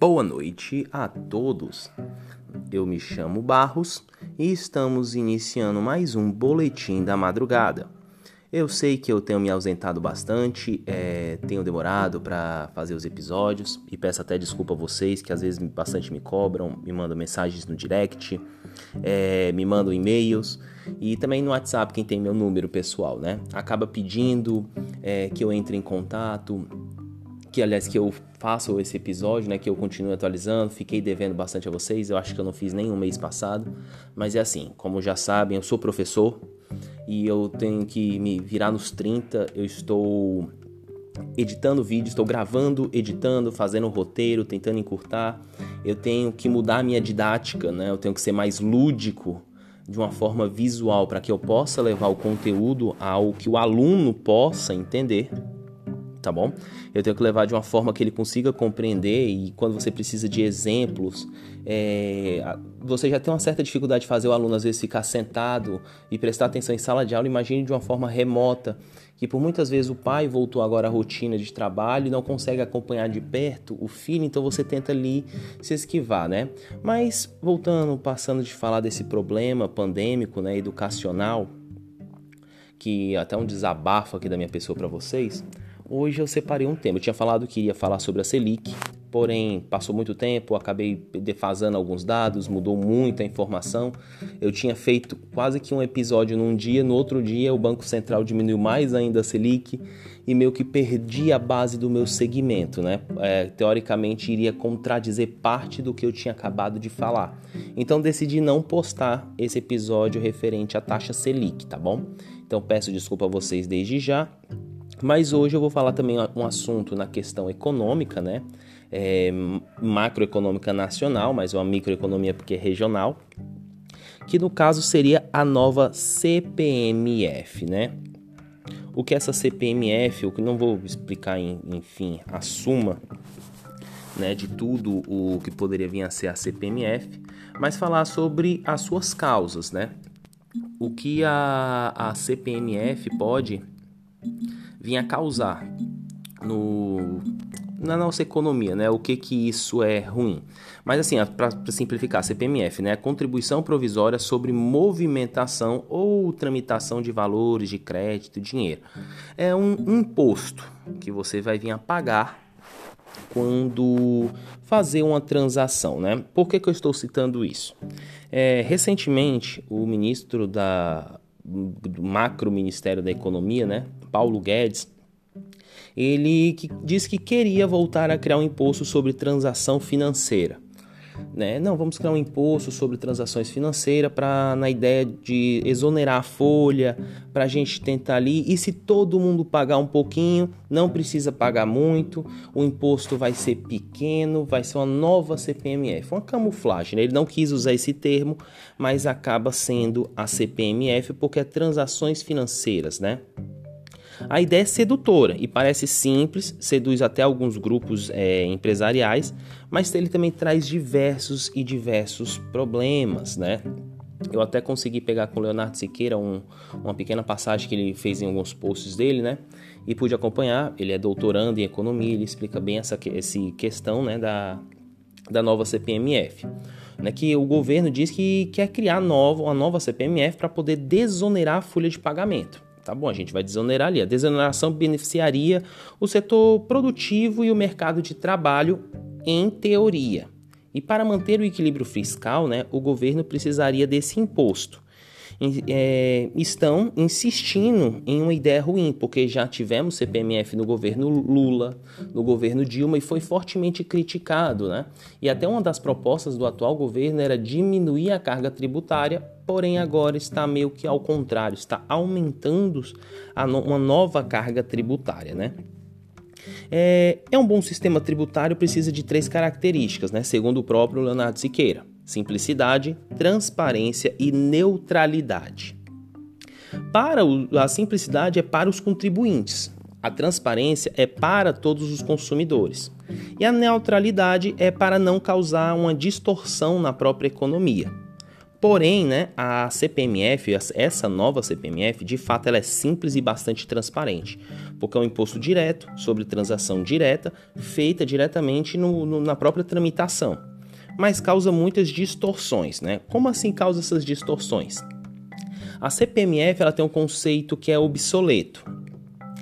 Boa noite a todos. Eu me chamo Barros e estamos iniciando mais um boletim da madrugada. Eu sei que eu tenho me ausentado bastante, é, tenho demorado para fazer os episódios e peço até desculpa a vocês que às vezes bastante me cobram, me mandam mensagens no direct, é, me mandam e-mails e também no WhatsApp quem tem meu número pessoal, né? Acaba pedindo é, que eu entre em contato que aliás que eu faço esse episódio, né, que eu continuo atualizando, fiquei devendo bastante a vocês, eu acho que eu não fiz nenhum mês passado, mas é assim, como já sabem, eu sou professor e eu tenho que me virar nos 30, eu estou editando vídeo, estou gravando, editando, fazendo roteiro, tentando encurtar. Eu tenho que mudar a minha didática, né? Eu tenho que ser mais lúdico de uma forma visual para que eu possa levar o conteúdo ao que o aluno possa entender tá bom? Eu tenho que levar de uma forma que ele consiga compreender e quando você precisa de exemplos, é, você já tem uma certa dificuldade de fazer o aluno às vezes ficar sentado e prestar atenção em sala de aula, imagine de uma forma remota, que por muitas vezes o pai voltou agora à rotina de trabalho e não consegue acompanhar de perto o filho, então você tenta ali se esquivar, né? Mas voltando, passando de falar desse problema pandêmico, né, educacional, que até um desabafo aqui da minha pessoa para vocês, Hoje eu separei um tema. Eu tinha falado que iria falar sobre a Selic, porém passou muito tempo, acabei defasando alguns dados, mudou muito a informação. Eu tinha feito quase que um episódio num dia, no outro dia o Banco Central diminuiu mais ainda a Selic e meio que perdi a base do meu segmento, né? É, teoricamente iria contradizer parte do que eu tinha acabado de falar. Então decidi não postar esse episódio referente à taxa Selic, tá bom? Então peço desculpa a vocês desde já. Mas hoje eu vou falar também um assunto na questão econômica, né? É, macroeconômica nacional, mas uma microeconomia porque é regional, que no caso seria a nova CPMF, né? O que é essa CPMF, o que não vou explicar, em, enfim, a suma né, de tudo o que poderia vir a ser a CPMF, mas falar sobre as suas causas, né? O que a, a CPMF pode vinha causar no, na nossa economia, né? O que que isso é ruim? Mas assim, para simplificar, CPMF, né? Contribuição provisória sobre movimentação ou tramitação de valores de crédito, dinheiro. É um imposto que você vai vir a pagar quando fazer uma transação, né? Por que, que eu estou citando isso? É, recentemente, o ministro da do macro Ministério da Economia, né, Paulo Guedes, ele que disse que queria voltar a criar um imposto sobre transação financeira. Né? Não, vamos criar um imposto sobre transações financeiras para na ideia de exonerar a folha, para a gente tentar ali. E se todo mundo pagar um pouquinho, não precisa pagar muito, o imposto vai ser pequeno, vai ser uma nova CPMF, uma camuflagem. Né? Ele não quis usar esse termo, mas acaba sendo a CPMF porque é transações financeiras, né? A ideia é sedutora e parece simples, seduz até alguns grupos é, empresariais, mas ele também traz diversos e diversos problemas, né? Eu até consegui pegar com o Leonardo Siqueira um, uma pequena passagem que ele fez em alguns posts dele, né? E pude acompanhar. Ele é doutorando em economia, ele explica bem essa, essa questão né, da, da nova CPMF. Né, que o governo diz que quer criar nova, uma nova CPMF para poder desonerar a folha de pagamento. Tá bom, a gente vai desonerar ali. A desoneração beneficiaria o setor produtivo e o mercado de trabalho, em teoria. E para manter o equilíbrio fiscal, né, o governo precisaria desse imposto é, estão insistindo em uma ideia ruim, porque já tivemos CPMF no governo Lula, no governo Dilma e foi fortemente criticado, né? E até uma das propostas do atual governo era diminuir a carga tributária, porém agora está meio que ao contrário, está aumentando uma nova carga tributária, né? É, é um bom sistema tributário precisa de três características, né? Segundo o próprio Leonardo Siqueira simplicidade, transparência e neutralidade. Para o, a simplicidade é para os contribuintes, a transparência é para todos os consumidores e a neutralidade é para não causar uma distorção na própria economia. Porém, né, a CPMF, essa nova CPMF, de fato ela é simples e bastante transparente, porque é um imposto direto sobre transação direta, feita diretamente no, no, na própria tramitação, mas causa muitas distorções. Né? Como assim causa essas distorções? A CPMF ela tem um conceito que é obsoleto.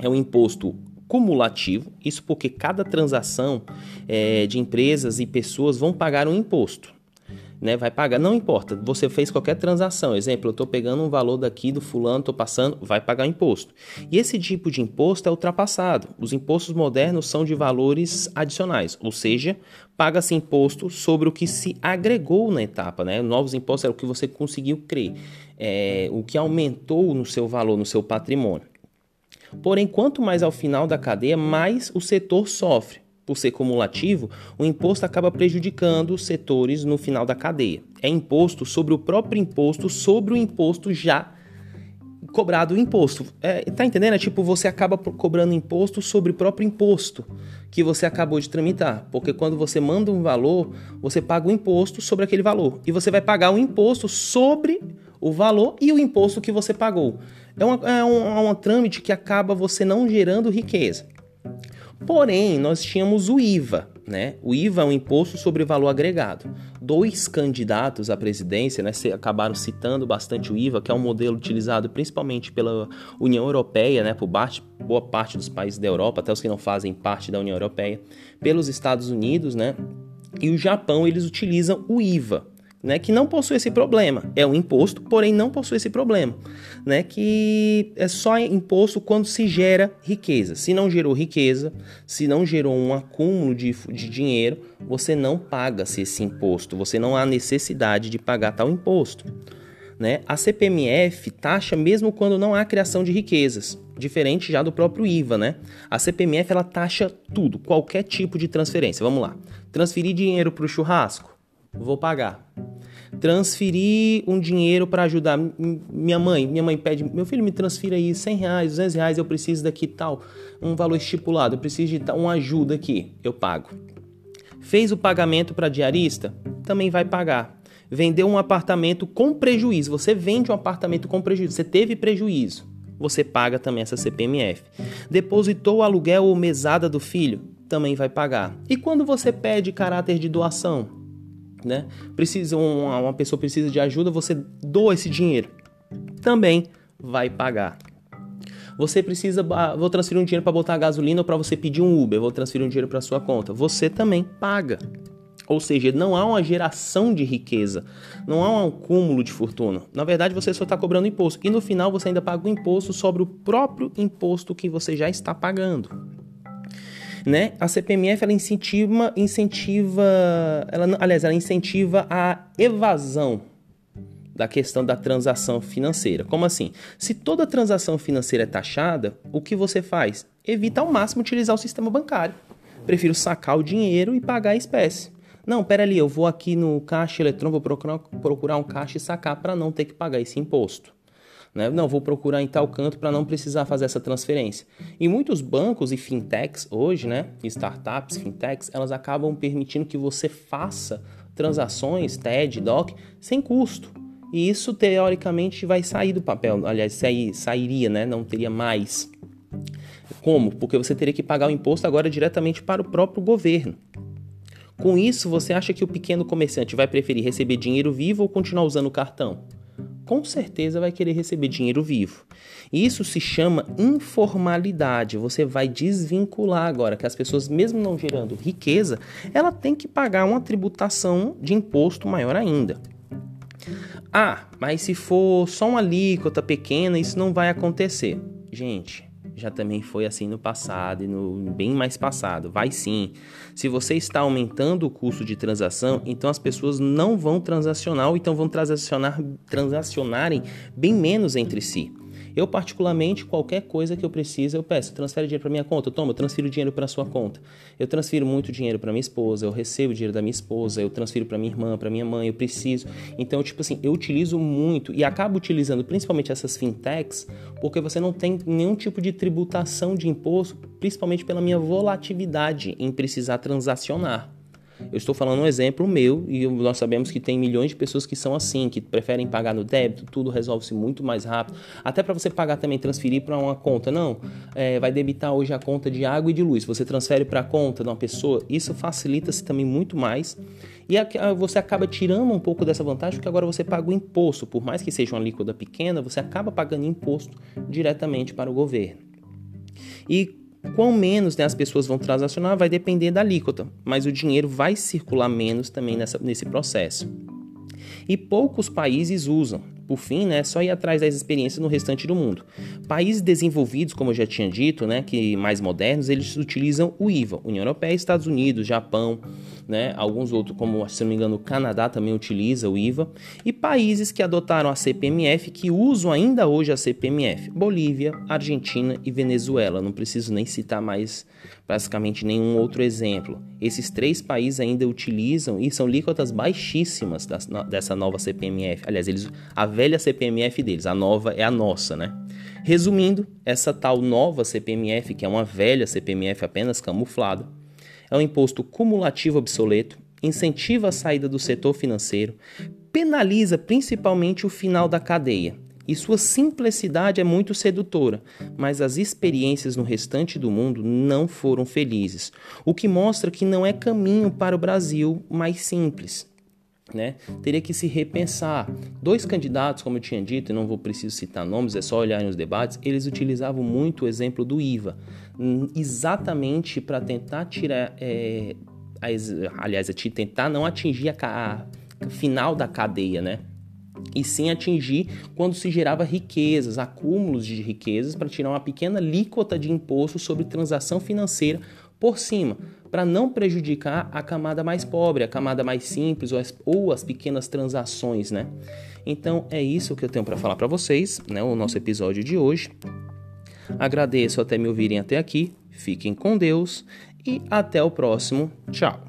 É um imposto cumulativo, isso porque cada transação é, de empresas e pessoas vão pagar um imposto. Né, vai pagar, não importa, você fez qualquer transação, exemplo, eu estou pegando um valor daqui do fulano, estou passando, vai pagar imposto. E esse tipo de imposto é ultrapassado. Os impostos modernos são de valores adicionais, ou seja, paga-se imposto sobre o que se agregou na etapa. Né? Novos impostos é o que você conseguiu crer, é, o que aumentou no seu valor, no seu patrimônio. Porém, quanto mais ao final da cadeia, mais o setor sofre. Por ser cumulativo, o imposto acaba prejudicando os setores no final da cadeia. É imposto sobre o próprio imposto, sobre o imposto já cobrado o imposto. É, tá entendendo? É tipo, você acaba cobrando imposto sobre o próprio imposto que você acabou de tramitar. Porque quando você manda um valor, você paga o imposto sobre aquele valor. E você vai pagar o imposto sobre o valor e o imposto que você pagou. É, uma, é, um, é um trâmite que acaba você não gerando riqueza. Porém, nós tínhamos o IVA, né? O IVA é um imposto sobre valor agregado. Dois candidatos à presidência, né, acabaram citando bastante o IVA, que é um modelo utilizado principalmente pela União Europeia, né, por boa parte dos países da Europa, até os que não fazem parte da União Europeia, pelos Estados Unidos, né? E o Japão, eles utilizam o IVA né, que não possui esse problema. É um imposto, porém não possui esse problema, né, que é só imposto quando se gera riqueza. Se não gerou riqueza, se não gerou um acúmulo de, de dinheiro, você não paga-se esse imposto, você não há necessidade de pagar tal imposto. Né? A CPMF taxa mesmo quando não há criação de riquezas, diferente já do próprio IVA, né? A CPMF ela taxa tudo, qualquer tipo de transferência. Vamos lá. Transferir dinheiro para o churrasco, vou pagar. Transferir um dinheiro para ajudar minha mãe. Minha mãe pede, meu filho, me transfira aí 100 reais, 200 reais, eu preciso daqui tal, um valor estipulado, eu preciso de uma ajuda aqui, eu pago. Fez o pagamento para diarista? Também vai pagar. Vendeu um apartamento com prejuízo, você vende um apartamento com prejuízo, você teve prejuízo, você paga também essa CPMF. Depositou o aluguel ou mesada do filho? Também vai pagar. E quando você pede caráter de doação? Né? Precisa uma, uma pessoa precisa de ajuda, você doa esse dinheiro. Também vai pagar. Você precisa, vou transferir um dinheiro para botar gasolina ou para você pedir um Uber, vou transferir um dinheiro para sua conta. Você também paga. Ou seja, não há uma geração de riqueza, não há um acúmulo de fortuna. Na verdade, você só está cobrando imposto. E no final, você ainda paga o imposto sobre o próprio imposto que você já está pagando né? A CPMF ela incentiva, incentiva, ela, aliás, ela incentiva a evasão da questão da transação financeira. Como assim? Se toda transação financeira é taxada, o que você faz? Evita ao máximo utilizar o sistema bancário. Prefiro sacar o dinheiro e pagar a espécie. Não, pera ali, eu vou aqui no caixa eletrônico, vou procurar, procurar um caixa e sacar para não ter que pagar esse imposto. Né? Não, vou procurar em tal canto para não precisar fazer essa transferência. E muitos bancos e fintechs hoje, né, startups, fintechs, elas acabam permitindo que você faça transações TED, DOC, sem custo. E isso teoricamente vai sair do papel, aliás, sair, sairia, né? não teria mais. Como? Porque você teria que pagar o imposto agora diretamente para o próprio governo. Com isso, você acha que o pequeno comerciante vai preferir receber dinheiro vivo ou continuar usando o cartão? Com certeza vai querer receber dinheiro vivo. Isso se chama informalidade. Você vai desvincular agora que as pessoas, mesmo não gerando riqueza, ela tem que pagar uma tributação de imposto maior ainda. Ah, mas se for só uma alíquota pequena, isso não vai acontecer. Gente, já também foi assim no passado e no bem mais passado. Vai sim. Se você está aumentando o custo de transação, então as pessoas não vão transacionar ou então vão transacionar, transacionarem bem menos entre si. Eu, particularmente, qualquer coisa que eu preciso, eu peço, transfere dinheiro para minha conta. Toma, eu transfiro dinheiro para sua conta. Eu transfiro muito dinheiro para minha esposa, eu recebo dinheiro da minha esposa, eu transfiro para minha irmã, para minha mãe, eu preciso. Então, tipo assim, eu utilizo muito e acabo utilizando principalmente essas fintechs, porque você não tem nenhum tipo de tributação de imposto, principalmente pela minha volatilidade em precisar transacionar. Eu estou falando um exemplo meu e nós sabemos que tem milhões de pessoas que são assim, que preferem pagar no débito, tudo resolve-se muito mais rápido. Até para você pagar também, transferir para uma conta. Não, é, vai debitar hoje a conta de água e de luz. Você transfere para a conta de uma pessoa, isso facilita-se também muito mais. E você acaba tirando um pouco dessa vantagem, porque agora você paga o imposto. Por mais que seja uma alíquota pequena, você acaba pagando imposto diretamente para o governo. E quão menos né, as pessoas vão transacionar vai depender da alíquota, mas o dinheiro vai circular menos também nessa, nesse processo. E poucos países usam. Por fim, né, só ir atrás das experiências no restante do mundo. Países desenvolvidos, como eu já tinha dito, né, que mais modernos, eles utilizam o IVA. União Europeia, Estados Unidos, Japão, né, alguns outros, como se não me engano, o Canadá também utiliza o IVA. E países que adotaram a CPMF, que usam ainda hoje a CPMF. Bolívia, Argentina e Venezuela. Não preciso nem citar mais basicamente nenhum outro exemplo. Esses três países ainda utilizam e são alíquotas baixíssimas dessa nova CPMF. Aliás, eles, a velha CPMF deles, a nova é a nossa, né? Resumindo, essa tal nova CPMF, que é uma velha CPMF apenas camuflada, é um imposto cumulativo obsoleto, incentiva a saída do setor financeiro, penaliza principalmente o final da cadeia e sua simplicidade é muito sedutora, mas as experiências no restante do mundo não foram felizes, o que mostra que não é caminho para o Brasil mais simples. Né? Teria que se repensar. Dois candidatos, como eu tinha dito, e não vou preciso citar nomes, é só olhar nos debates, eles utilizavam muito o exemplo do IVA, hum, exatamente para tentar tirar, é, a, aliás, tentar não atingir a, a final da cadeia, né? e sim atingir quando se gerava riquezas, acúmulos de riquezas, para tirar uma pequena alíquota de imposto sobre transação financeira por cima, para não prejudicar a camada mais pobre, a camada mais simples ou as, ou as pequenas transações, né? Então é isso que eu tenho para falar para vocês, né? O nosso episódio de hoje. Agradeço até me ouvirem até aqui. Fiquem com Deus e até o próximo. Tchau.